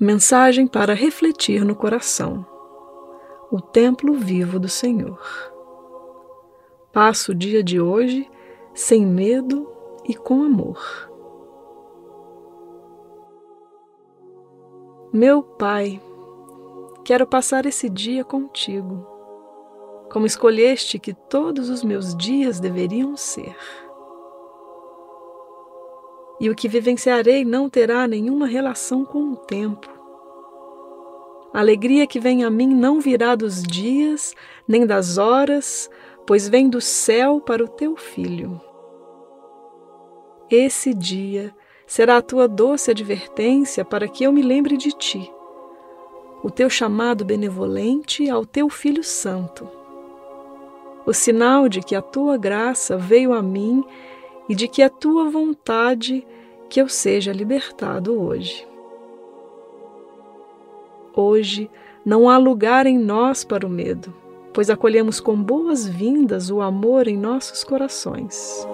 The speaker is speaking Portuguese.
Mensagem para refletir no coração. O templo vivo do Senhor. Passo o dia de hoje sem medo e com amor. Meu Pai, quero passar esse dia contigo, como escolheste que todos os meus dias deveriam ser e o que vivenciarei não terá nenhuma relação com o tempo. A alegria que vem a mim não virá dos dias, nem das horas, pois vem do céu para o teu filho. Esse dia será a tua doce advertência para que eu me lembre de ti, o teu chamado benevolente ao teu Filho Santo. O sinal de que a tua graça veio a mim e de que a tua vontade que eu seja libertado hoje. Hoje não há lugar em nós para o medo, pois acolhemos com boas-vindas o amor em nossos corações.